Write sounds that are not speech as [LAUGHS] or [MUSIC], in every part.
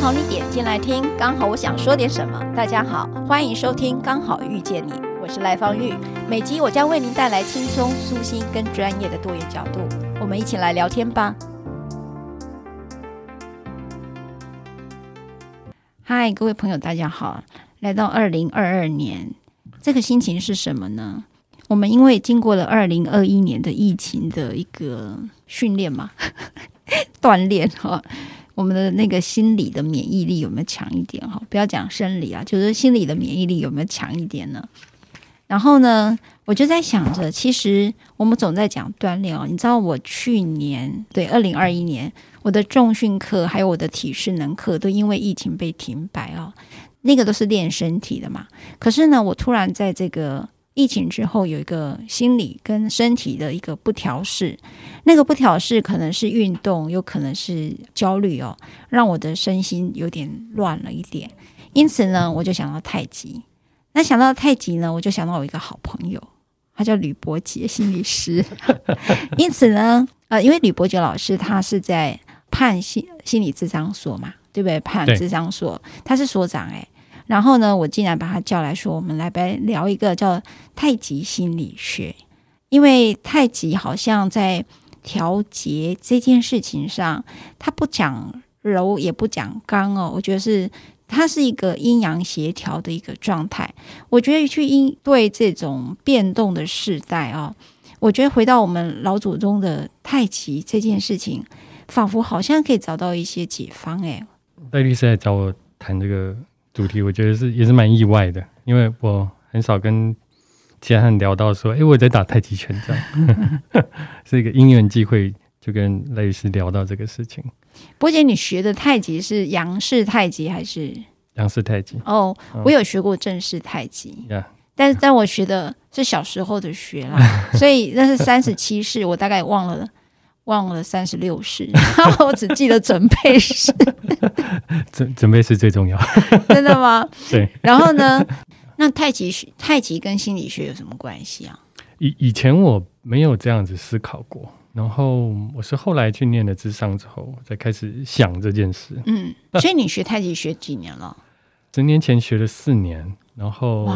好你点进来听，刚好我想说点什么。大家好，欢迎收听《刚好遇见你》，我是赖芳玉。每集我将为您带来轻松、舒心跟专业的多元角度，我们一起来聊天吧。嗨，各位朋友，大家好！来到二零二二年，这个心情是什么呢？我们因为经过了二零二一年的疫情的一个训练嘛，[LAUGHS] 锻炼哈，我们的那个心理的免疫力有没有强一点哈？不要讲生理啊，就是心理的免疫力有没有强一点呢？然后呢，我就在想着，其实我们总在讲锻炼哦。你知道，我去年对二零二一年，我的重训课还有我的体适能课都因为疫情被停摆哦。那个都是练身体的嘛。可是呢，我突然在这个。疫情之后有一个心理跟身体的一个不调试，那个不调试可能是运动，有可能是焦虑哦，让我的身心有点乱了一点。因此呢，我就想到太极。那想到太极呢，我就想到我一个好朋友，他叫吕伯杰心理师。[LAUGHS] 因此呢，呃，因为吕伯杰老师他是在判心心理智商所嘛，对不对？判智商所，他是所长哎。然后呢，我竟然把他叫来说：“我们来来聊一个叫太极心理学，因为太极好像在调节这件事情上，它不讲柔也不讲刚哦，我觉得是它是一个阴阳协调的一个状态。我觉得去应对这种变动的时代哦，我觉得回到我们老祖宗的太极这件事情，仿佛好像可以找到一些解方。哎，戴律师来找我谈这个。”主题我觉得是也是蛮意外的，因为我很少跟其他人聊到说，哎，我在打太极拳这样，[LAUGHS] 是一个因缘际会，就跟赖律师聊到这个事情。波姐，你学的太极是杨氏太极还是杨氏太极？哦，我有学过正式太极，嗯、但是但我学的是小时候的学啦，[LAUGHS] 所以那是三十七式，我大概忘了。忘了三十六式，[LAUGHS] 然后我只记得准备式。[LAUGHS] 准准备是最重要，[LAUGHS] 真的吗？对。然后呢？那太极学、太极跟心理学有什么关系啊？以以前我没有这样子思考过，然后我是后来去念了智商之后，才开始想这件事。嗯，所以你学太极学几年了？十年前学了四年，然后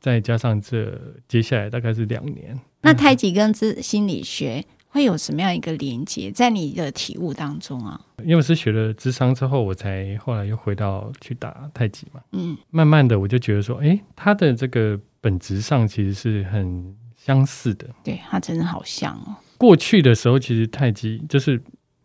再加上这接下来大概是两年。那太极跟之心理学？会有什么样一个连接在你的体悟当中啊？因为我是学了智商之后，我才后来又回到去打太极嘛。嗯，慢慢的我就觉得说，哎，它的这个本质上其实是很相似的。对，它真的好像哦。过去的时候，其实太极就是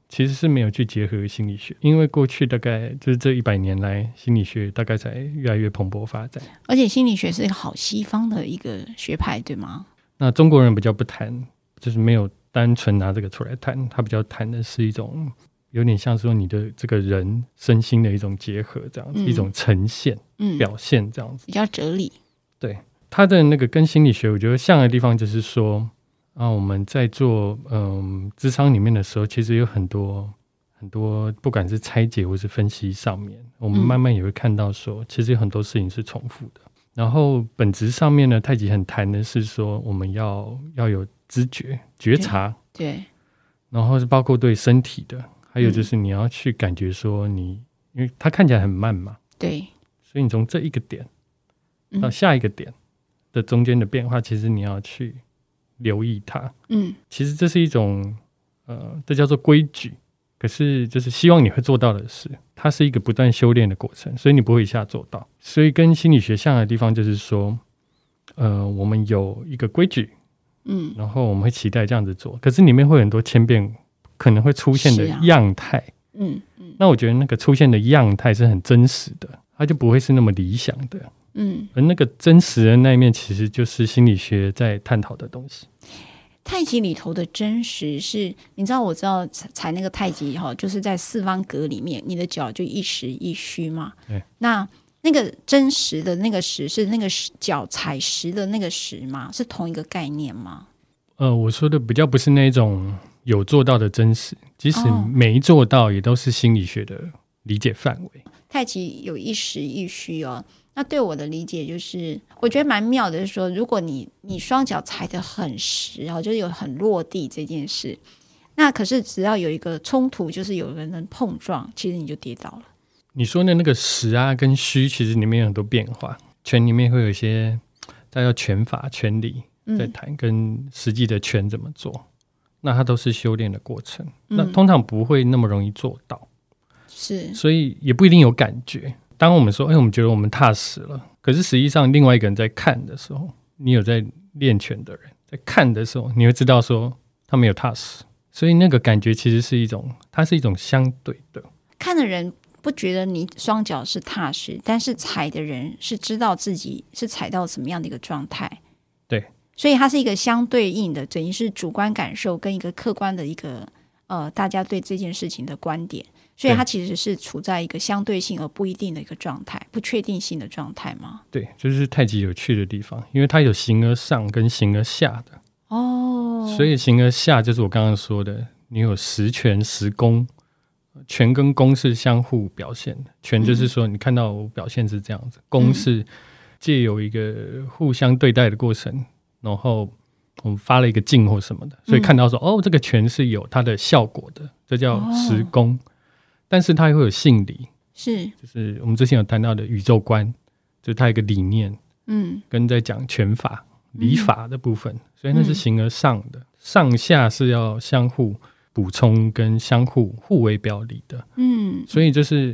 其实是没有去结合心理学，因为过去大概就是这一百年来，心理学大概才越来越蓬勃发展。而且心理学是一个好西方的一个学派，对吗？那中国人比较不谈，就是没有。单纯拿这个出来谈，他比较谈的是一种有点像说你的这个人身心的一种结合，这样子、嗯、一种呈现、嗯、表现这样子，比较哲理。对他的那个跟心理学，我觉得像的地方就是说啊，我们在做嗯智商里面的时候，其实有很多很多，不管是拆解或是分析上面，我们慢慢也会看到说，嗯、其实有很多事情是重复的。然后本质上面呢，太极很谈的是说，我们要要有。知觉、觉察，对，对，然后是包括对身体的，还有就是你要去感觉说你，嗯、因为它看起来很慢嘛，对，所以你从这一个点到下一个点的中间的变化，嗯、其实你要去留意它，嗯，其实这是一种，呃，这叫做规矩，可是就是希望你会做到的事，它是一个不断修炼的过程，所以你不会一下做到，所以跟心理学像的地方就是说，呃，我们有一个规矩。嗯，然后我们会期待这样子做，可是里面会有很多千变可能会出现的样态。嗯嗯，那我觉得那个出现的样态是很真实的，它就不会是那么理想的。嗯，而那个真实的那一面，其实就是心理学在探讨的东西。太极里头的真实是，你知道，我知道踩那个太极哈，就是在四方格里面，你的脚就一实一虚嘛。对。那那个真实的那个实是那个脚踩实的那个实吗？是同一个概念吗？呃，我说的比较不是那种有做到的真实，即使没做到，也都是心理学的理解范围。哦。太极有一实一虚哦。那对我的理解就是，我觉得蛮妙的，是说，如果你你双脚踩得很实哦，就是有很落地这件事，那可是只要有一个冲突，就是有人能碰撞，其实你就跌倒了。你说的那个实啊跟虚，其实里面有很多变化，拳里面会有一些，大家叫拳法、拳理在谈，嗯、跟实际的拳怎么做，那它都是修炼的过程，嗯、那通常不会那么容易做到，是，所以也不一定有感觉。当我们说“哎，我们觉得我们踏实了”，可是实际上另外一个人在看的时候，你有在练拳的人在看的时候，你会知道说他没有踏实，所以那个感觉其实是一种，它是一种相对的。看的人不觉得你双脚是踏实，但是踩的人是知道自己是踩到什么样的一个状态。对，所以它是一个相对应的，等于是主观感受跟一个客观的一个呃，大家对这件事情的观点。所以它其实是处在一个相对性而不一定的一个状态，不确定性的状态吗？对，就是太极有趣的地方，因为它有形而上跟形而下的哦。所以形而下就是我刚刚说的，你有十全十功，拳跟公是相互表现的。权就是说你看到我表现是这样子，嗯、功是借由一个互相对待的过程，然后我们发了一个劲或什么的，所以看到说、嗯、哦，这个权是有它的效果的，这叫实功。哦但是它也会有性理，是，就是我们之前有谈到的宇宙观，就是它一个理念，嗯，跟在讲拳法、礼法的部分，嗯、所以那是形而上的，嗯、上下是要相互补充跟相互互为表里的，嗯，所以就是，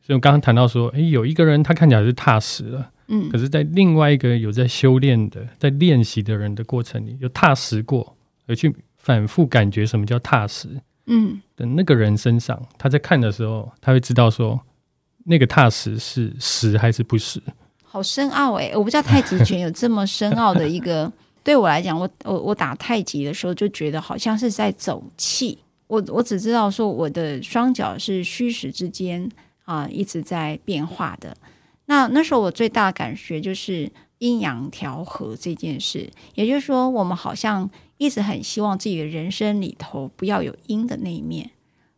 所以我刚刚谈到说，哎，有一个人他看起来是踏实了，嗯，可是在另外一个有在修炼的、在练习的人的过程里，有踏实过，而去反复感觉什么叫踏实。嗯，的那个人身上，他在看的时候，他会知道说，那个踏实是实还是不实。好深奥哎、欸，我不知道太极拳有这么深奥的一个。对我来讲，我我我打太极的时候就觉得好像是在走气。我我只知道说，我的双脚是虚实之间啊一直在变化的。那那时候我最大的感觉就是阴阳调和这件事，也就是说，我们好像。一直很希望自己的人生里头不要有阴的那一面。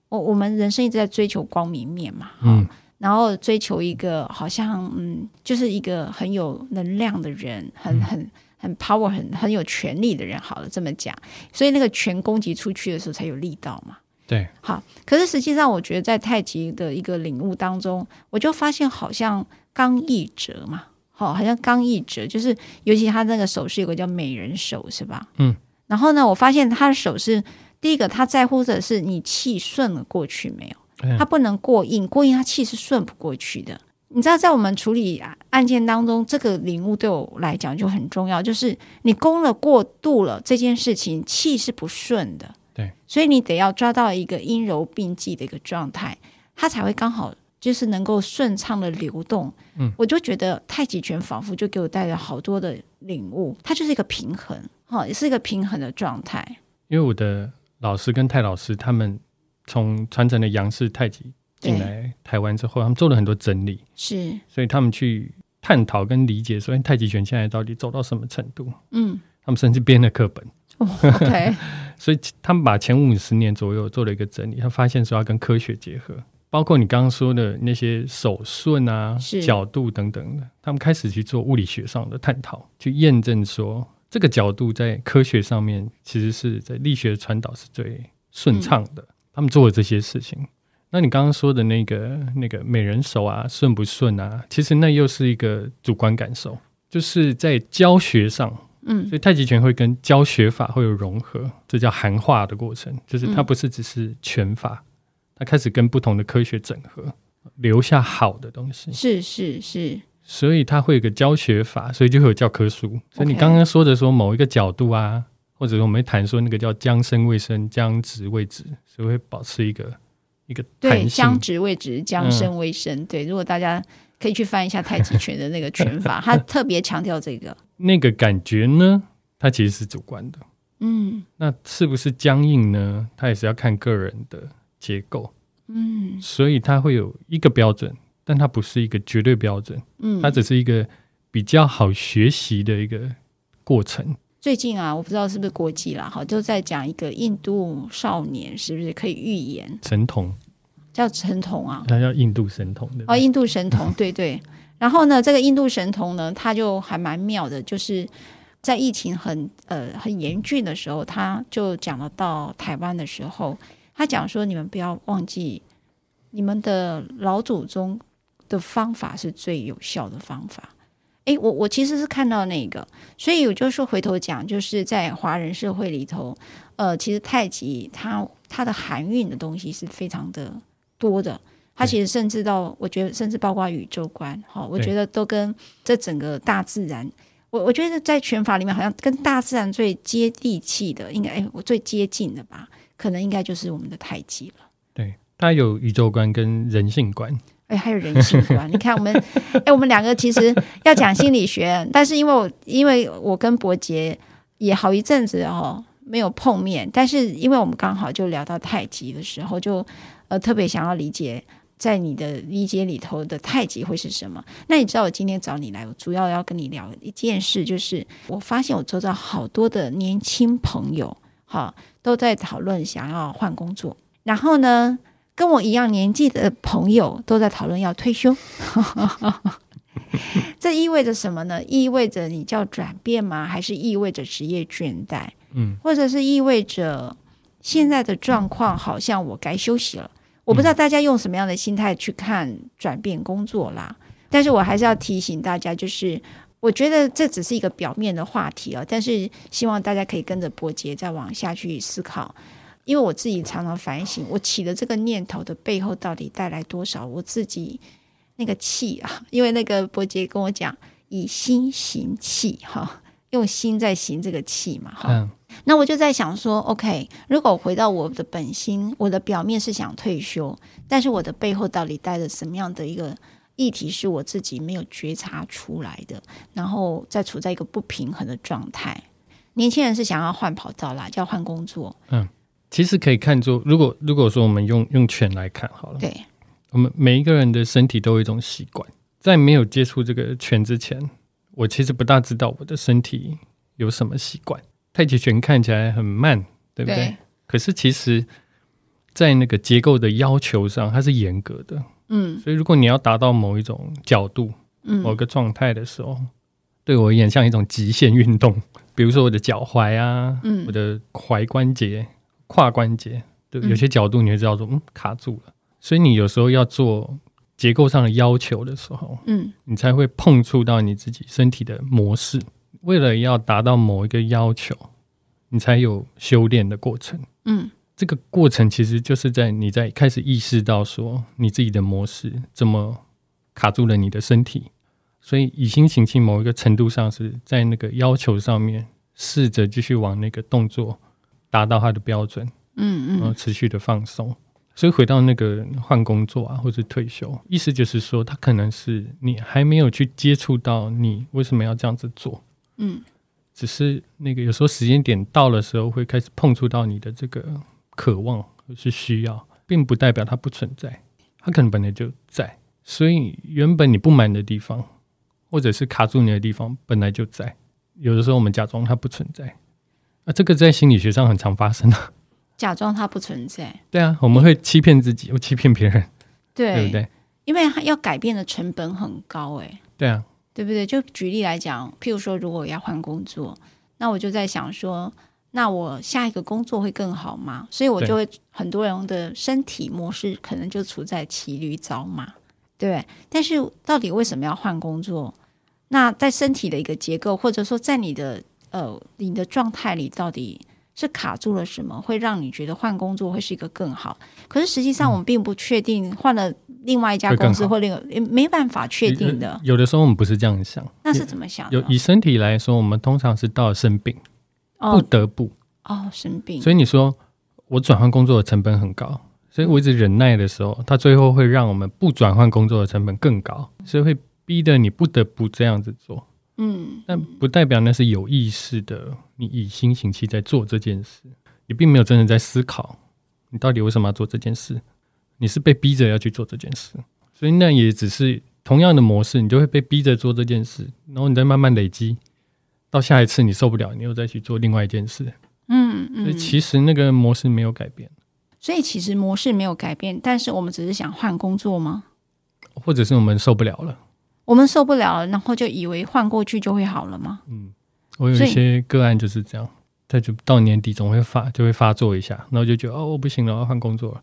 我我们人生一直在追求光明面嘛，嗯，然后追求一个好像嗯，就是一个很有能量的人，很很很 power，很很有权力的人。好了，这么讲，所以那个拳攻击出去的时候才有力道嘛。对，好。可是实际上，我觉得在太极的一个领悟当中，我就发现好像刚毅者嘛，好，好像刚毅者，就是尤其他那个手势有个叫美人手，是吧？嗯。然后呢，我发现他的手势第一个，他在乎的是你气顺了过去没有？他不能过硬，过硬他气是顺不过去的。你知道，在我们处理案件当中，这个领悟对我来讲就很重要，就是你攻了过度了这件事情，气是不顺的。对，所以你得要抓到一个阴柔并济的一个状态，它才会刚好就是能够顺畅的流动。嗯，我就觉得太极拳仿佛就给我带来好多的领悟，它就是一个平衡。哈，也是一个平衡的状态。因为我的老师跟太老师他们从传承的杨氏太极进来台湾之后，他们做了很多整理，是，所以他们去探讨跟理解说，太极拳现在到底走到什么程度？嗯，他们甚至编了课本。哦，OK，[LAUGHS] 所以他们把前五十年左右做了一个整理，他发现说要跟科学结合，包括你刚刚说的那些手顺啊、角度等等的，他们开始去做物理学上的探讨，去验证说。这个角度在科学上面，其实是在力学的传导是最顺畅的。嗯、他们做了这些事情，那你刚刚说的那个那个美人手啊，顺不顺啊？其实那又是一个主观感受，就是在教学上，嗯，所以太极拳会跟教学法会有融合，这叫含化的过程，就是它不是只是拳法，它开始跟不同的科学整合，留下好的东西。是是是。所以它会有个教学法，所以就会有教科书。所以你刚刚说的说某一个角度啊，或者我们谈说那个叫将身未生，将直未直，所以会保持一个一个对将直未直，将生为生。嗯、对，如果大家可以去翻一下太极拳的那个拳法，[LAUGHS] 他特别强调这个。那个感觉呢，它其实是主观的，嗯，那是不是僵硬呢？它也是要看个人的结构。嗯，所以它会有一个标准，但它不是一个绝对标准。嗯，它只是一个比较好学习的一个过程。最近啊，我不知道是不是国际啦，哈，就在讲一个印度少年是不是可以预言神童，叫神童啊，他叫印度神童的。哦，印度神童，对对。[LAUGHS] 然后呢，这个印度神童呢，他就还蛮妙的，就是在疫情很呃很严峻的时候，他就讲了到台湾的时候。他讲说：“你们不要忘记，你们的老祖宗的方法是最有效的方法。”诶，我我其实是看到那个，所以我就说回头讲，就是在华人社会里头，呃，其实太极它它的含蕴的东西是非常的多的。它其实甚至到，我觉得甚至包括宇宙观，哈，我觉得都跟这整个大自然，我我觉得在拳法里面，好像跟大自然最接地气的，应该诶，我最接近的吧。可能应该就是我们的太极了。对，它有宇宙观跟人性观，哎，还有人性观。你看，[LAUGHS] 我们哎，我们两个其实要讲心理学，但是因为我因为我跟伯杰也好一阵子哦没有碰面，但是因为我们刚好就聊到太极的时候，就呃特别想要理解，在你的理解里头的太极会是什么。那你知道我今天找你来，我主要要跟你聊一件事，就是我发现我周遭好多的年轻朋友，哈。都在讨论想要换工作，然后呢，跟我一样年纪的朋友都在讨论要退休。[LAUGHS] 这意味着什么呢？意味着你叫转变吗？还是意味着职业倦怠？嗯，或者是意味着现在的状况好像我该休息了？我不知道大家用什么样的心态去看转变工作啦。但是我还是要提醒大家，就是。我觉得这只是一个表面的话题啊，但是希望大家可以跟着伯杰再往下去思考，因为我自己常常反省，我起的这个念头的背后到底带来多少我自己那个气啊？因为那个伯杰跟我讲，以心行气哈，用心在行这个气嘛哈。嗯。那我就在想说，OK，如果回到我的本心，我的表面是想退休，但是我的背后到底带着什么样的一个？议题是我自己没有觉察出来的，然后再处在一个不平衡的状态。年轻人是想要换跑道啦，要换工作。嗯，其实可以看作，如果如果说我们用用拳来看好了，对，我们每一个人的身体都有一种习惯，在没有接触这个拳之前，我其实不大知道我的身体有什么习惯。太极拳看起来很慢，对不对？对。可是其实，在那个结构的要求上，它是严格的。嗯，所以如果你要达到某一种角度，嗯，某个状态的时候，对我而言像一种极限运动。比如说我的脚踝啊，嗯，我的踝关节、胯关节，对，有些角度你会知道说，嗯，卡住了。所以你有时候要做结构上的要求的时候，嗯，你才会碰触到你自己身体的模式。为了要达到某一个要求，你才有修炼的过程，嗯。这个过程其实就是在你在开始意识到说你自己的模式怎么卡住了你的身体，所以以心行气某一个程度上是在那个要求上面试着继续往那个动作达到他的标准，嗯嗯，然后持续的放松。所以回到那个换工作啊，或者退休，意思就是说，他可能是你还没有去接触到你为什么要这样子做，嗯，只是那个有时候时间点到的时候会开始碰触到你的这个。渴望或是需要，并不代表它不存在，它可能本来就在。所以原本你不满的地方，或者是卡住你的地方，本来就在。有的时候我们假装它不存在，啊，这个在心理学上很常发生的。假装它不存在。[LAUGHS] 对啊，我们会欺骗自己，又欺骗别人，对，对不对？因为要改变的成本很高，哎。对啊，对不对？就举例来讲，譬如说，如果我要换工作，那我就在想说。那我下一个工作会更好吗？所以我就会很多人的身体模式可能就处在骑驴找马，对。但是到底为什么要换工作？那在身体的一个结构，或者说在你的呃你的状态里，到底是卡住了什么，会让你觉得换工作会是一个更好？可是实际上我们并不确定换了另外一家公司或另也没办法确定的。有的时候我们不是这样想，那是怎么想？有以身体来说，我们通常是到了生病。不得不哦，生病，所以你说我转换工作的成本很高，所以我一直忍耐的时候，它最后会让我们不转换工作的成本更高，所以会逼得你不得不这样子做。嗯，但不代表那是有意识的，你以心行气在做这件事，你并没有真的在思考你到底为什么要做这件事，你是被逼着要去做这件事，所以那也只是同样的模式，你就会被逼着做这件事，然后你再慢慢累积，到下一次你受不了，你又再去做另外一件事。嗯嗯，所以其实那个模式没有改变，所以其实模式没有改变，但是我们只是想换工作吗？或者是我们受不了了？我们受不了了，然后就以为换过去就会好了吗？嗯，我有一些个案就是这样，他就到年底总会发就会发作一下，然后就觉得哦，我不行了，我要换工作了。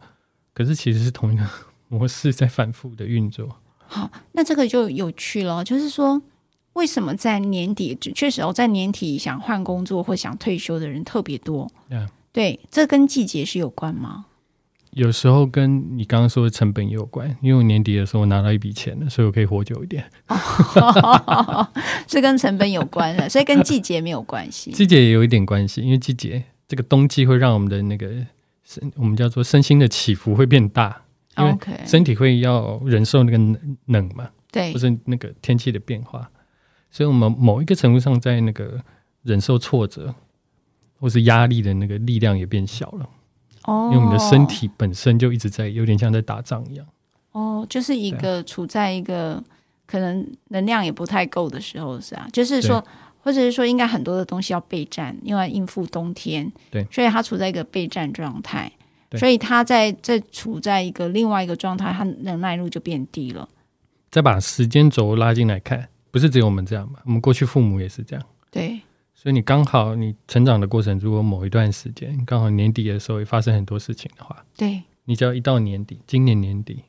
可是其实是同一个模式在反复的运作。好，[LAUGHS] 那这个就有趣了，就是说。为什么在年底？确实，哦在年底想换工作或想退休的人特别多。Yeah. 对，这跟季节是有关吗？有时候跟你刚刚说的成本也有关，因为我年底的时候我拿到一笔钱了，所以我可以活久一点。[LAUGHS] 是跟成本有关的，所以跟季节没有关系。季节也有一点关系，因为季节这个冬季会让我们的那个身，我们叫做身心的起伏会变大，因为身体会要忍受那个冷嘛，对，或是那个天气的变化。所以，我们某一个程度上，在那个忍受挫折或是压力的那个力量也变小了。哦，因为我们的身体本身就一直在，有点像在打仗一样。哦，就是一个处在一个可能能量也不太够的时候，是啊，就是说，或者是说，应该很多的东西要备战，因为应付冬天。对，所以他处在一个备战状态，所以他在在处在一个另外一个状态，他能耐度就变低了。再把时间轴拉进来看。不是只有我们这样嘛？我们过去父母也是这样。对，所以你刚好你成长的过程，如果某一段时间刚好年底的时候也发生很多事情的话，对，你只要一到年底，今年年底，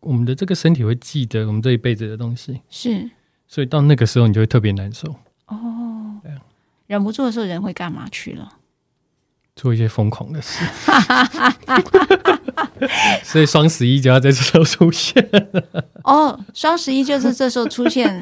我们的这个身体会记得我们这一辈子的东西，是，所以到那个时候你就会特别难受。哦，忍不住的时候人会干嘛去了？做一些疯狂的事，所以双十一就要在这时候出现。哦，双十一就是这时候出现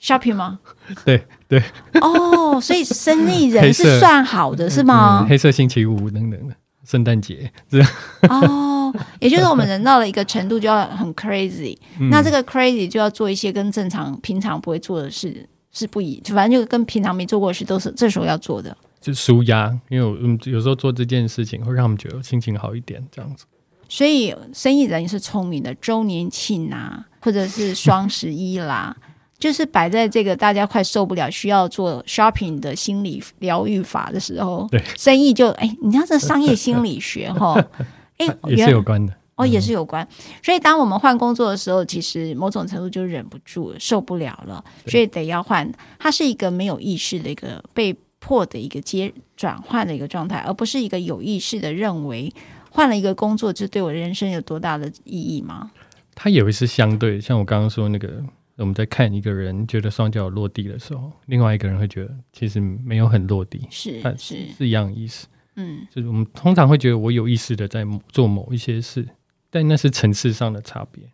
shopping 吗？对对。哦，所以生意人是算好的，是吗？黑色星期五等等的，圣诞节是。哦，也就是我们人到了一个程度就要很 crazy，嗯，那这个 crazy 就要做一些跟正常平常不会做的事，是不一，反正就跟平常没做过的事都是这时候要做的。就舒压，因为我们有时候做这件事情会让我们觉得心情好一点，这样子。所以生意人也是聪明的，周年庆啊，或者是双十一啦，就是摆在这个大家快受不了需要做 shopping 的心理疗愈法的时候，对，生意就哎，你知道这商业心理学哈，[LAUGHS] 哎也是有关的哦，也是有关。所以当我们换工作的时候，其实某种程度就忍不住了，受不了了，所以得要换。它是一个没有意识的一个被。迫的一个接转换的一个状态，而不是一个有意识的认为换了一个工作就对我人生有多大的意义吗？它也会是相对，像我刚刚说那个，我们在看一个人觉得双脚落地的时候，另外一个人会觉得其实没有很落地，是是是一样的意思。嗯，就是我们通常会觉得我有意识的在做某一些事，但那是层次上的差别。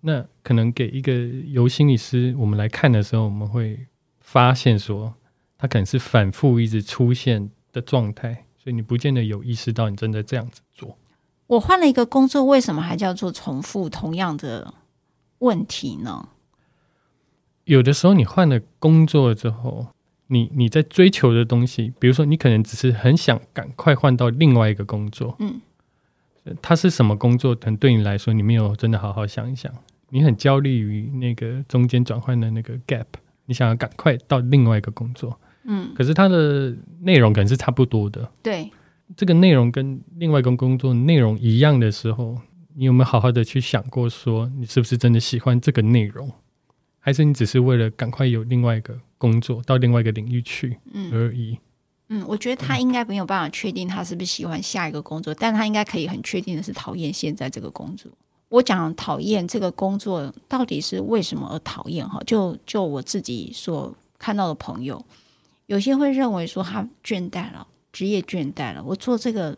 那可能给一个由心理师我们来看的时候，我们会发现说。他可能是反复一直出现的状态，所以你不见得有意识到你正在这样子做。我换了一个工作，为什么还叫做重复同样的问题呢？有的时候你换了工作之后，你你在追求的东西，比如说你可能只是很想赶快换到另外一个工作，嗯，它是什么工作？可能对你来说，你没有真的好好想一想，你很焦虑于那个中间转换的那个 gap，你想要赶快到另外一个工作。嗯，可是它的内容可能是差不多的。对，这个内容跟另外一个工作内容一样的时候，你有没有好好的去想过，说你是不是真的喜欢这个内容，还是你只是为了赶快有另外一个工作到另外一个领域去而已？嗯，我觉得他应该没有办法确定他是不是喜欢下一个工作，但他应该可以很确定的是讨厌现在这个工作。我讲讨厌这个工作到底是为什么而讨厌？哈，就就我自己所看到的朋友。有些会认为说他倦怠了，职业倦怠了。我做这个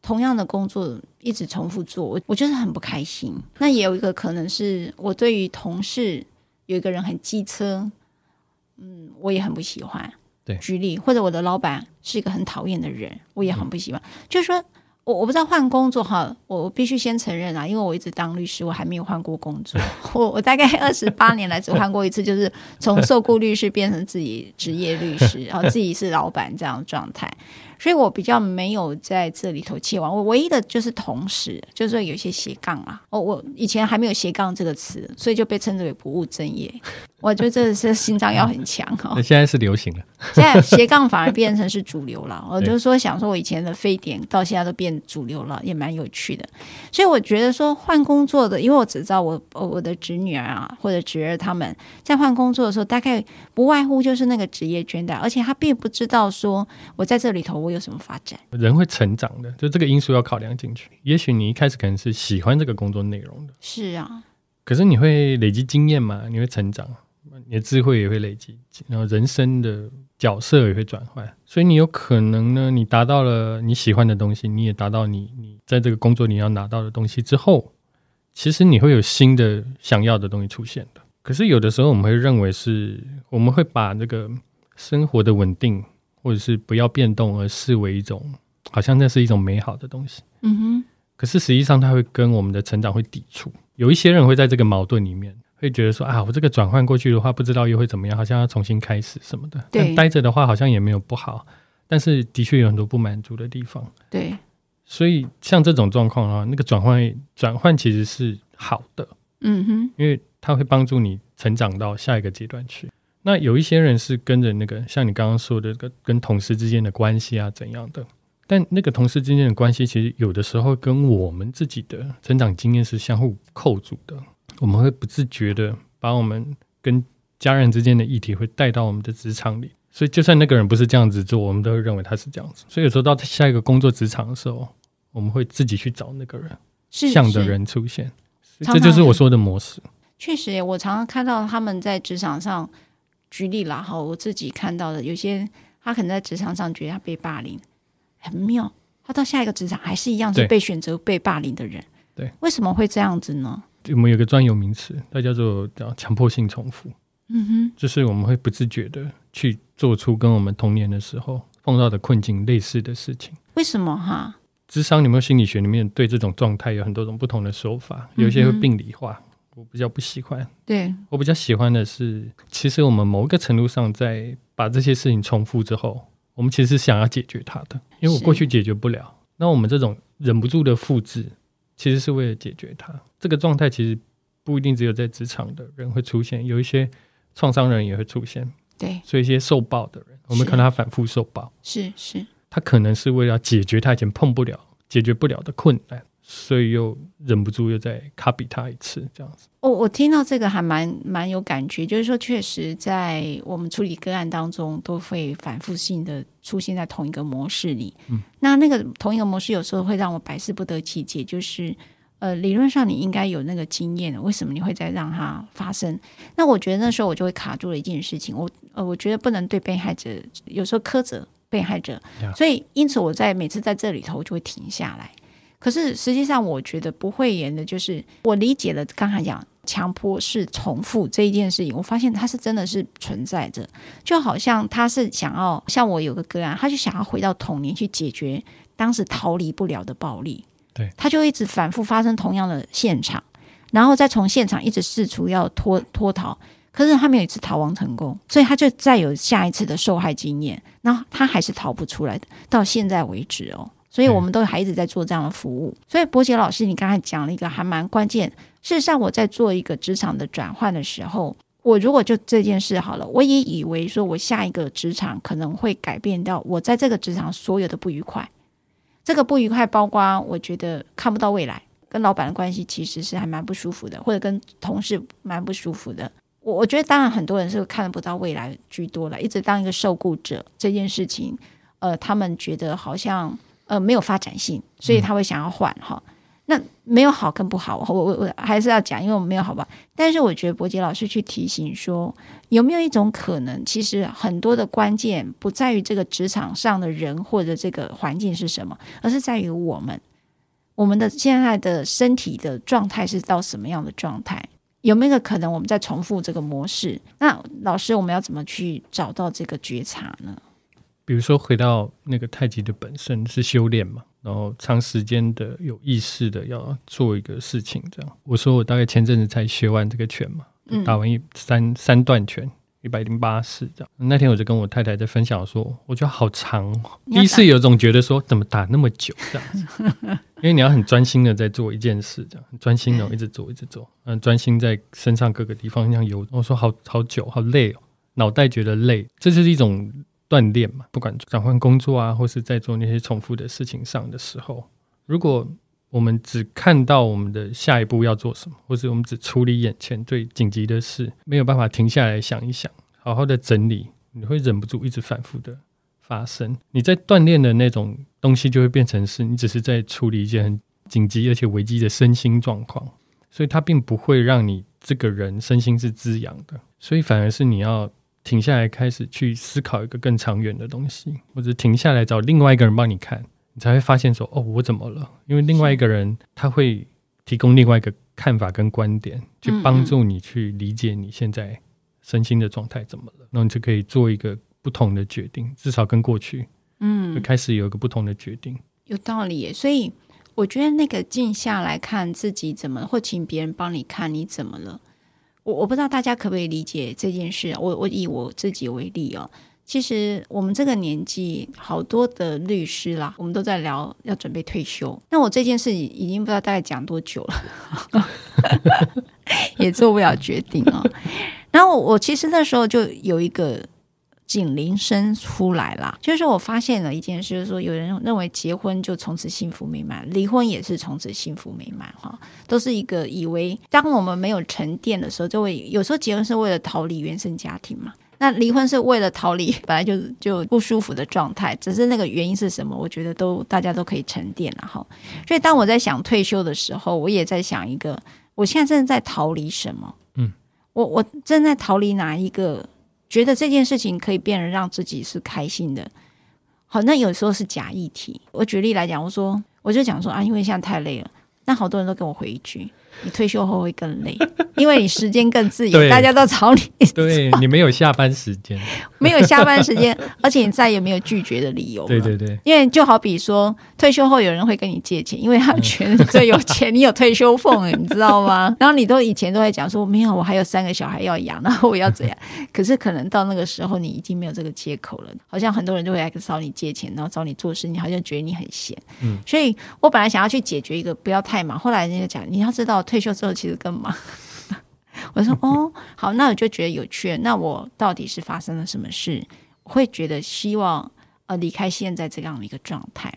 同样的工作，一直重复做，我我就是很不开心。那也有一个可能是我对于同事有一个人很机车，嗯，我也很不喜欢。对，举例或者我的老板是一个很讨厌的人，我也很不喜欢。嗯、就是说，我我不知道换工作哈，我必须先承认啊，因为我一直当律师，我还没有换过工作。[LAUGHS] 我我大概二十八年来只换过一次，就是从受雇律师变成自己职业律师，然后自己是老板这样的状态。所以我比较没有在这里头切完，我唯一的就是同时，就是说有些斜杠啊。哦，我以前还没有斜杠这个词，所以就被称之为不务正业。[LAUGHS] 我觉得这是心脏要很强哈。[LAUGHS] 现在是流行了，现在斜杠反而变成是主流了。[LAUGHS] 我就是说，想说我以前的非典到现在都变主流了，也蛮有趣的。所以我觉得说换工作的，因为我只知道我我的侄女儿啊或者侄儿他们在换工作的时候，大概不外乎就是那个职业倦怠，而且他并不知道说我在这里头我有什么发展。人会成长的，就这个因素要考量进去。也许你一开始可能是喜欢这个工作内容的，是啊。可是你会累积经验嘛？你会成长。你的智慧也会累积，然后人生的角色也会转换，所以你有可能呢，你达到了你喜欢的东西，你也达到你你在这个工作你要拿到的东西之后，其实你会有新的想要的东西出现的。可是有的时候我们会认为是，我们会把这个生活的稳定或者是不要变动而视为一种，好像那是一种美好的东西。嗯哼。可是实际上它会跟我们的成长会抵触，有一些人会在这个矛盾里面。会觉得说啊，我这个转换过去的话，不知道又会怎么样，好像要重新开始什么的。对，但待着的话好像也没有不好，但是的确有很多不满足的地方。对，所以像这种状况啊，那个转换转换其实是好的。嗯哼，因为它会帮助你成长到下一个阶段去。那有一些人是跟着那个，像你刚刚说的，跟跟同事之间的关系啊怎样的，但那个同事之间的关系，其实有的时候跟我们自己的成长经验是相互扣住的。我们会不自觉的把我们跟家人之间的议题会带到我们的职场里，所以就算那个人不是这样子做，我们都会认为他是这样子。所以有时候到下一个工作职场的时候，我们会自己去找那个人像的人出现，这就是我说的模式。确实，我常常看到他们在职场上举例啦，哈，我自己看到的有些他可能在职场上觉得他被霸凌很妙，他到下一个职场还是一样是被选择被霸凌的人，对，为什么会这样子呢？我们有个专有名词，它叫做叫强迫性重复。嗯哼，就是我们会不自觉的去做出跟我们童年的时候碰到的困境类似的事情。为什么哈？智商，你有没有心理学里面对这种状态有很多种不同的说法，有一些会病理化，我比较不喜欢。对，我比较喜欢的是，其实我们某一个程度上在把这些事情重复之后，我们其实是想要解决它的，因为我过去解决不了，那我们这种忍不住的复制。其实是为了解决它，这个状态其实不一定只有在职场的人会出现，有一些创伤人也会出现。对，所以一些受暴的人，我们看到他反复受暴，是是，他可能是为了解决他以前碰不了、解决不了的困难。所以又忍不住又再 copy 他一次，这样子。我我听到这个还蛮蛮有感觉，就是说确实在我们处理个案当中，都会反复性的出现在同一个模式里。嗯，那那个同一个模式有时候会让我百思不得其解，就是呃，理论上你应该有那个经验，为什么你会再让它发生？那我觉得那时候我就会卡住了一件事情，我呃，我觉得不能对被害者有时候苛责被害者，所以因此我在每次在这里头就会停下来。可是实际上，我觉得不会演的，就是我理解了刚才讲强迫是重复这一件事情，我发现它是真的是存在着，就好像他是想要像我有个个案，他就想要回到童年去解决当时逃离不了的暴力，对，他就一直反复发生同样的现场，然后再从现场一直试图要脱脱逃，可是他没有一次逃亡成功，所以他就再有下一次的受害经验，然后他还是逃不出来的，到现在为止哦。所以我们都还一直在做这样的服务。所以伯杰老师，你刚才讲了一个还蛮关键。事实上，我在做一个职场的转换的时候，我如果就这件事好了，我也以为说我下一个职场可能会改变掉我在这个职场所有的不愉快。这个不愉快包括我觉得看不到未来，跟老板的关系其实是还蛮不舒服的，或者跟同事蛮不舒服的。我我觉得当然很多人是看不到未来居多了，一直当一个受雇者这件事情，呃，他们觉得好像。呃，没有发展性，所以他会想要换哈、嗯。那没有好跟不好，我我我还是要讲，因为我们没有好吧。但是我觉得伯杰老师去提醒说，有没有一种可能，其实很多的关键不在于这个职场上的人或者这个环境是什么，而是在于我们，我们的现在的身体的状态是到什么样的状态？有没有可能我们在重复这个模式？那老师，我们要怎么去找到这个觉察呢？比如说回到那个太极的本身是修炼嘛，然后长时间的有意识的要做一个事情，这样。我说我大概前阵子才学完这个拳嘛，打完一三三段拳。一百零八式这样，那天我就跟我太太在分享说，我觉得好长，第一次有种觉得说怎么打那么久这样子，因为你要很专心的在做一件事，这样很专心的一直做一直做，嗯，专心在身上各个地方这样游。我说好好久好累哦，脑袋觉得累，这就是一种锻炼嘛。不管转换工作啊，或是在做那些重复的事情上的时候，如果我们只看到我们的下一步要做什么，或者我们只处理眼前最紧急的事，没有办法停下来想一想，好好的整理，你会忍不住一直反复的发生。你在锻炼的那种东西，就会变成是你只是在处理一件很紧急而且危机的身心状况，所以它并不会让你这个人身心是滋养的，所以反而是你要停下来，开始去思考一个更长远的东西，或者停下来找另外一个人帮你看。你才会发现说，哦，我怎么了？因为另外一个人他会提供另外一个看法跟观点，去帮助你去理解你现在身心的状态怎么了。那你就可以做一个不同的决定，至少跟过去，嗯，就开始有一个不同的决定。有道理耶。所以我觉得那个静下来看自己怎么，或请别人帮你看你怎么了。我我不知道大家可不可以理解这件事。我我以我自己为例哦。其实我们这个年纪，好多的律师啦，我们都在聊要准备退休。那我这件事已经不知道大概讲多久了，[LAUGHS] 也做不了决定啊。然后我其实那时候就有一个警铃声出来了，就是我发现了一件事，就是说有人认为结婚就从此幸福美满，离婚也是从此幸福美满哈，都是一个以为当我们没有沉淀的时候，就会有时候结婚是为了逃离原生家庭嘛。那离婚是为了逃离 [LAUGHS] 本来就就不舒服的状态，只是那个原因是什么？我觉得都大家都可以沉淀了哈。所以当我在想退休的时候，我也在想一个，我现在正在逃离什么？嗯，我我正在逃离哪一个？觉得这件事情可以变得让自己是开心的。好，那有时候是假议题。我举例来讲，我说我就讲说啊，因为现在太累了。那好多人都跟我回一句。你退休后会更累，因为你时间更自由，大家都找你。对，你没有下班时间，没有下班时间，而且你再也没有拒绝的理由。对对对，因为就好比说，退休后有人会跟你借钱，因为他们觉得你最有钱，[LAUGHS] 你有退休俸，你知道吗？然后你都以前都会讲说，没有，我还有三个小孩要养，然后我要怎样？可是可能到那个时候，你已经没有这个借口了。好像很多人就会来找你借钱，然后找你做事，你好像觉得你很闲。嗯，所以我本来想要去解决一个不要太忙，后来人家讲，你要知道。退休之后其实更忙，[LAUGHS] 我说 [LAUGHS] 哦，好，那我就觉得有趣。那我到底是发生了什么事？我会觉得希望呃离开现在这样的一个状态。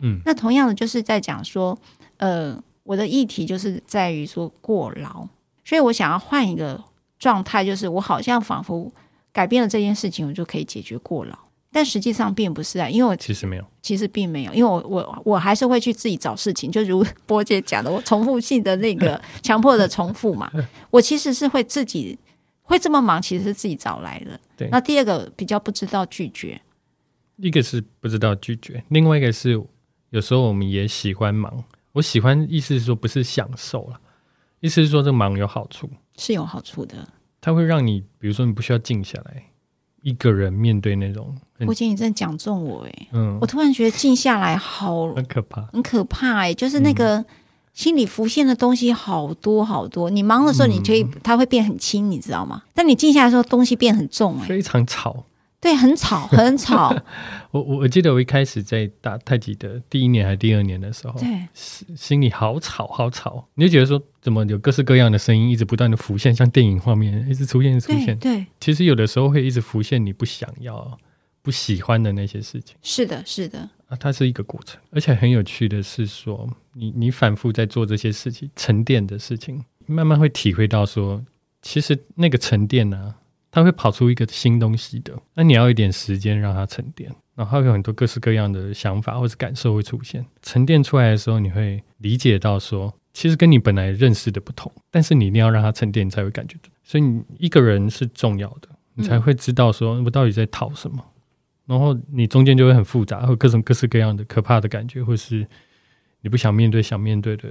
嗯，那同样的就是在讲说，呃，我的议题就是在于说过劳，所以我想要换一个状态，就是我好像仿佛改变了这件事情，我就可以解决过劳。但实际上并不是啊，因为我其实没有，其实并没有，因为我我我还是会去自己找事情，就如波姐讲的，我重复性的那个 [LAUGHS] 强迫的重复嘛，我其实是会自己会这么忙，其实是自己找来的。对，那第二个比较不知道拒绝，一个是不知道拒绝，另外一个是有时候我们也喜欢忙，我喜欢意思是说不是享受了，意思是说这忙有好处，是有好处的，它会让你，比如说你不需要静下来。一个人面对那种，我觉得你真的讲中我哎，嗯，我突然觉得静下来好很可怕，很可怕哎，就是那个心里浮现的东西好多好多。你忙的时候，你可以它会变很轻，你知道吗？但你静下来的时候，东西变很重哎，非常吵。对，很吵，很吵。[LAUGHS] 我我我记得我一开始在打太极的第一年还是第二年的时候，对，心里好吵，好吵。你就觉得说，怎么有各式各样的声音一直不断的浮现，像电影画面一直出现，出现。对，对，其实有的时候会一直浮现你不想要、不喜欢的那些事情。是的，是的。啊，它是一个过程，而且很有趣的是说，你你反复在做这些事情，沉淀的事情，慢慢会体会到说，其实那个沉淀呢、啊。它会跑出一个新东西的，那你要一点时间让它沉淀，然后会有很多各式各样的想法或者感受会出现。沉淀出来的时候，你会理解到说，其实跟你本来认识的不同，但是你一定要让它沉淀，你才会感觉到。所以你一个人是重要的，你才会知道说我到底在讨什么。然后你中间就会很复杂，会各种各式各样的可怕的感觉，或是你不想面对、想面对的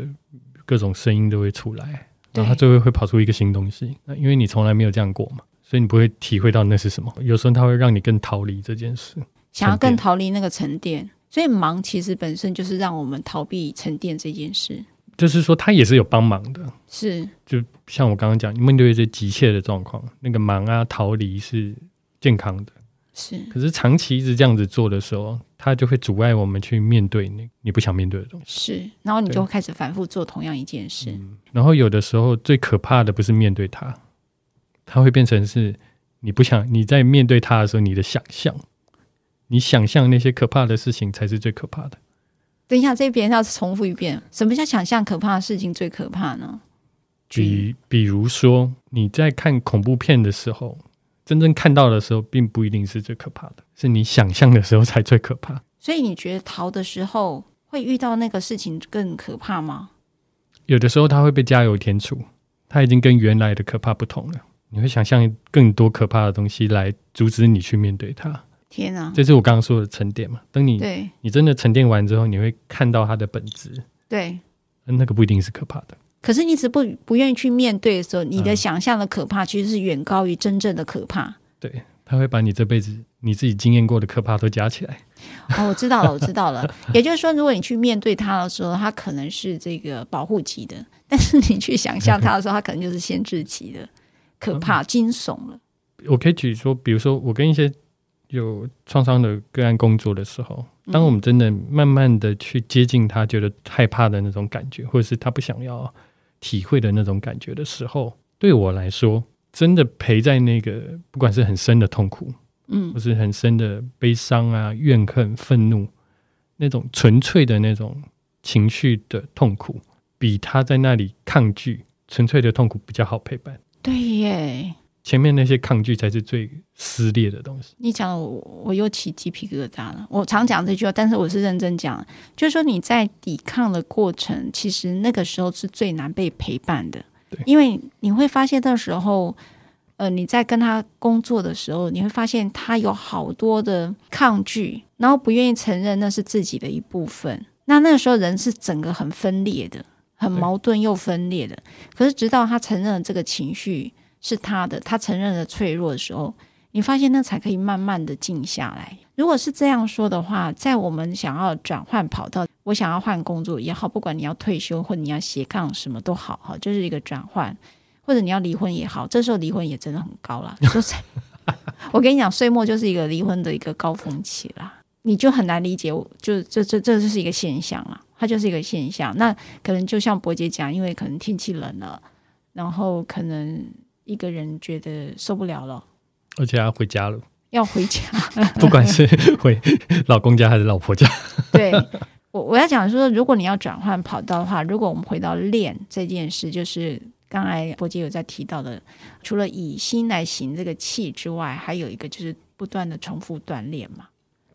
各种声音都会出来，然后它最后会跑出一个新东西。那因为你从来没有这样过嘛。所以你不会体会到那是什么，有时候它会让你更逃离这件事。想要更逃离那个沉淀。所以忙其实本身就是让我们逃避沉淀这件事。就是说，它也是有帮忙的。是，就像我刚刚讲，你面对一些急切的状况，那个忙啊，逃离是健康的。是，可是长期一直这样子做的时候，它就会阻碍我们去面对那你不想面对的东西。是，然后你就会开始反复做同样一件事。嗯，然后有的时候最可怕的不是面对它，它会变成是你不想你在面对它的时候，你的想象，你想象那些可怕的事情才是最可怕的。等一下，这边要重复一遍，什么叫想象可怕的事情最可怕呢？比比如说你在看恐怖片的时候。真正看到的时候，并不一定是最可怕的，是你想象的时候才最可怕。所以你觉得逃的时候会遇到那个事情更可怕吗？有的时候它会被加油添醋，它已经跟原来的可怕不同了。你会想象更多可怕的东西来阻止你去面对它。天啊！这是我刚刚说的沉淀嘛？等你对你真的沉淀完之后，你会看到它的本质。对，那个不一定是可怕的。可是你一直不不愿意去面对的时候，你的想象的可怕其实是远高于真正的可怕。嗯、对，他会把你这辈子你自己经验过的可怕都加起来。哦，我知道了，我知道了。也就是说，如果你去面对它的时候，它可能是这个保护级的；但是你去想象它的时候，它可能就是限制级的，可怕、惊悚了。我可以举说，比如说我跟一些有创伤的个案工作的时候，当我们真的慢慢的去接近他，觉得害怕的那种感觉，或者是他不想要。体会的那种感觉的时候，对我来说，真的陪在那个不管是很深的痛苦，嗯，或是很深的悲伤啊、怨恨、愤怒，那种纯粹的那种情绪的痛苦，比他在那里抗拒纯粹的痛苦比较好陪伴。对耶。前面那些抗拒才是最撕裂的东西。你讲我，我又起鸡皮疙瘩了。我常讲这句话，但是我是认真讲，就是说你在抵抗的过程，其实那个时候是最难被陪伴的。对，因为你会发现，那时候，呃，你在跟他工作的时候，你会发现他有好多的抗拒，然后不愿意承认那是自己的一部分。那那个时候，人是整个很分裂的，很矛盾又分裂的。可是，直到他承认了这个情绪。是他的，他承认了脆弱的时候，你发现那才可以慢慢的静下来。如果是这样说的话，在我们想要转换跑道，我想要换工作也好，不管你要退休或你要斜杠什么都好，哈，就是一个转换，或者你要离婚也好，这时候离婚也真的很高了。你说实在，[LAUGHS] 我跟你讲，岁末就是一个离婚的一个高峰期啦，你就很难理解，就这这这就是一个现象了，它就是一个现象。那可能就像伯杰讲，因为可能天气冷了，然后可能。一个人觉得受不了了，而且要回家了，要回家，[LAUGHS] 不管是回老公家还是老婆家。[LAUGHS] 对，我我要讲说，如果你要转换跑道的话，如果我们回到练这件事，就是刚才柏杰有在提到的，除了以心来行这个气之外，还有一个就是不断的重复锻炼嘛，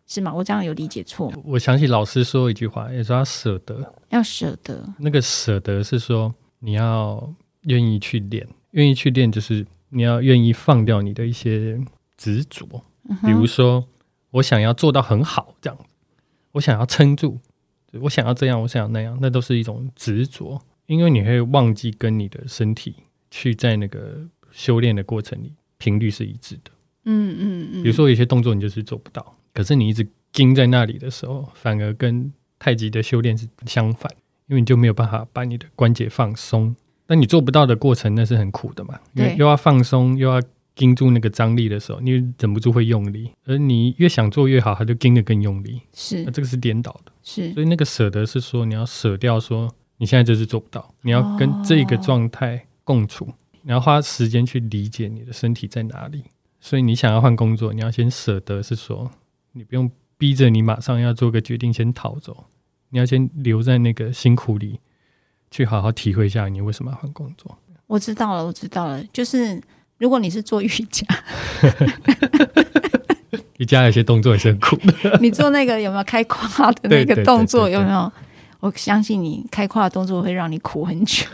是吗？我这样有理解错吗？我想起老师说一句话，也说要舍得，要舍得。那个舍得是说你要愿意去练。愿意去练，就是你要愿意放掉你的一些执着。比如说，我想要做到很好，这样，我想要撑住，我想要这样，我想要那样，那都是一种执着。因为你会忘记跟你的身体去在那个修炼的过程里频率是一致的。嗯嗯嗯。比如说，有些动作你就是做不到，可是你一直盯在那里的时候，反而跟太极的修炼是相反，因为你就没有办法把你的关节放松。但你做不到的过程，那是很苦的嘛。因为又要放松，又要盯住那个张力的时候，你忍不住会用力。而你越想做越好，它就盯得更用力。是，那这个是颠倒的。是，所以那个舍得是说，你要舍掉，说你现在就是做不到，你要跟这个状态共处，你要花时间去理解你的身体在哪里。所以你想要换工作，你要先舍得，是说你不用逼着你马上要做个决定，先逃走，你要先留在那个辛苦里。去好好体会一下，你为什么要换工作？我知道了，我知道了。就是如果你是做瑜伽，[LAUGHS] 瑜伽有些动作也是很苦的。[LAUGHS] 你做那个有没有开胯的那个动作？有没有？我相信你开胯的动作会让你苦很久。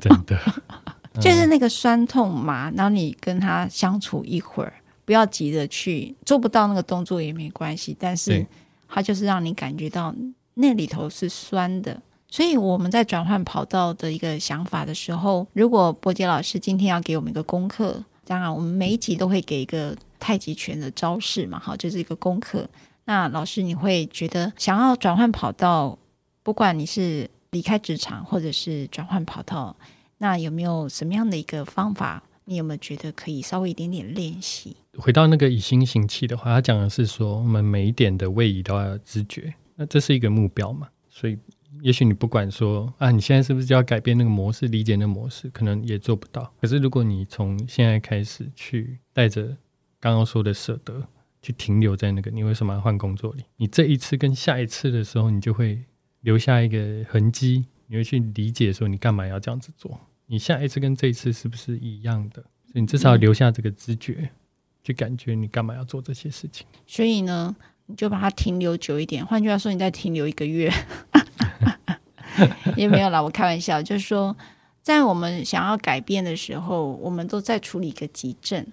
真的，[LAUGHS] 就是那个酸痛嘛，然后你跟他相处一会儿，不要急着去做不到那个动作也没关系，但是它就是让你感觉到那里头是酸的。所以我们在转换跑道的一个想法的时候，如果柏杰老师今天要给我们一个功课，当然我们每一集都会给一个太极拳的招式嘛，好，就是一个功课。那老师，你会觉得想要转换跑道，不管你是离开职场或者是转换跑道，那有没有什么样的一个方法？你有没有觉得可以稍微一点点练习？回到那个以心行气的话，他讲的是说，我们每一点的位移都要有知觉，那这是一个目标嘛？所以，也许你不管说啊，你现在是不是就要改变那个模式，理解那个模式，可能也做不到。可是，如果你从现在开始去带着刚刚说的舍得，去停留在那个你为什么要换工作里，你这一次跟下一次的时候，你就会留下一个痕迹，你会去理解说你干嘛要这样子做。你下一次跟这一次是不是一样的？所以你至少要留下这个知觉，嗯、去感觉你干嘛要做这些事情。所以呢，你就把它停留久一点。换句话说，你再停留一个月 [LAUGHS] 也没有啦。我开玩笑，就是说，在我们想要改变的时候，我们都在处理一个急症。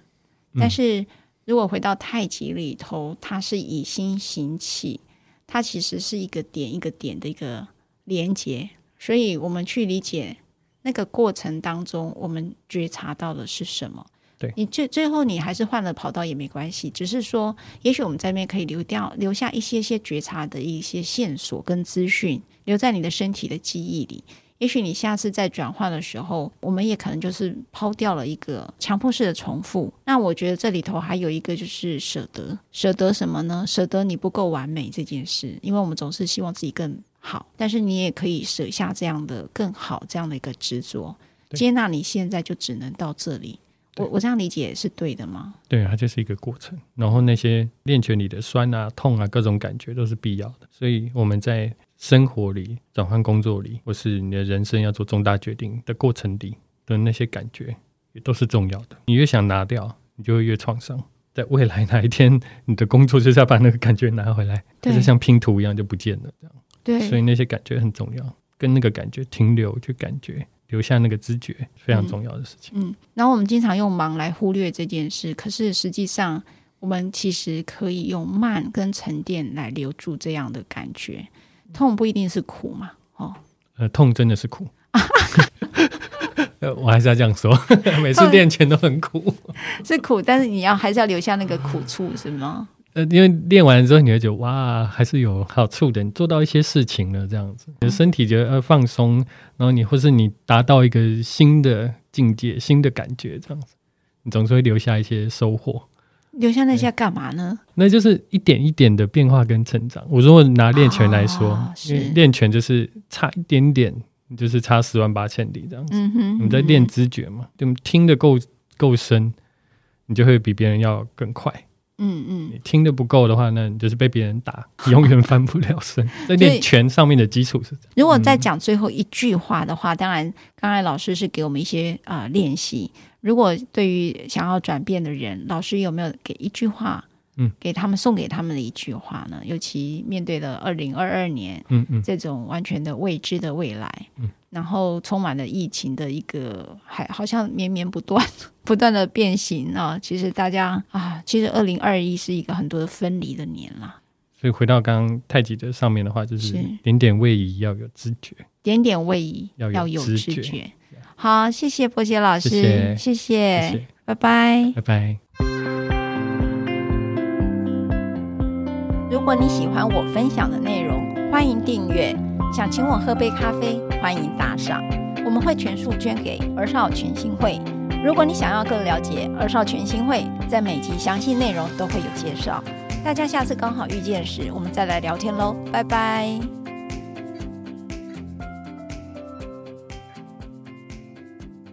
但是如果回到太极里头，它是以心行气，它其实是一个点一个点的一个连接。所以我们去理解。那个过程当中，我们觉察到的是什么？对，你最最后你还是换了跑道也没关系，只是说，也许我们在那边可以留掉留下一些些觉察的一些线索跟资讯，留在你的身体的记忆里。也许你下次再转换的时候，我们也可能就是抛掉了一个强迫式的重复。那我觉得这里头还有一个就是舍得，舍得什么呢？舍得你不够完美这件事，因为我们总是希望自己更。好，但是你也可以舍下这样的更好这样的一个执着，接纳你现在就只能到这里。我我这样理解是对的吗？对，它就是一个过程。然后那些练拳里的酸啊、痛啊，各种感觉都是必要的。所以我们在生活里、转换工作里，或是你的人生要做重大决定的过程里的那些感觉，也都是重要的。你越想拿掉，你就会越创伤。在未来哪一天，你的工作就是要把那个感觉拿回来，就是像拼图一样就不见了这样。对，所以那些感觉很重要，跟那个感觉停留，去感觉留下那个知觉，非常重要的事情。嗯，嗯，然后我们经常用忙来忽略这件事，可是实际上我们其实可以用慢跟沉淀来留住这样的感觉。痛不一定是苦嘛，哦，呃，痛真的是苦，[LAUGHS] 我还是要这样说，[LAUGHS] 每次练拳都很苦，是苦，但是你要还是要留下那个苦处，是吗？呃，因为练完之后，你会觉得哇，还是有好处的。你做到一些事情了，这样子，你的身体觉得呃放松，然后你或是你达到一个新的境界、新的感觉，这样子，你总是会留下一些收获。留下那些干嘛呢？那就是一点一点的变化跟成长。我如果拿练拳来说，哦、因为练拳就是差一点点，就是差十万八千里这样子。嗯哼，你在练知觉嘛，就听得够够深，你就会比别人要更快。嗯嗯，你听得不够的话，那你就是被别人打，[LAUGHS] 永远翻不了身。[LAUGHS] 在练拳上面的基础是这样。如果再讲最后一句话的话，嗯、当然刚才老师是给我们一些啊、呃、练习。如果对于想要转变的人，老师有没有给一句话？嗯，给他们送给他们的一句话呢？尤其面对了二零二二年，嗯嗯，这种完全的未知的未来，嗯。然后充满了疫情的一个，还好像绵绵不断、[LAUGHS] 不断的变形啊！其实大家啊，其实二零二一是一个很多的分离的年啦。所以回到刚刚太极的上面的话，就是点点位移要有知觉，点点位移要有知觉。知觉好，谢谢波杰老师，谢谢，谢谢，谢谢拜拜，拜拜。如果你喜欢我分享的内容，欢迎订阅。想请我喝杯咖啡，欢迎打赏，我们会全数捐给二少全新会。如果你想要更了解二少全新会，在每集详细内容都会有介绍。大家下次刚好遇见时，我们再来聊天喽，拜拜。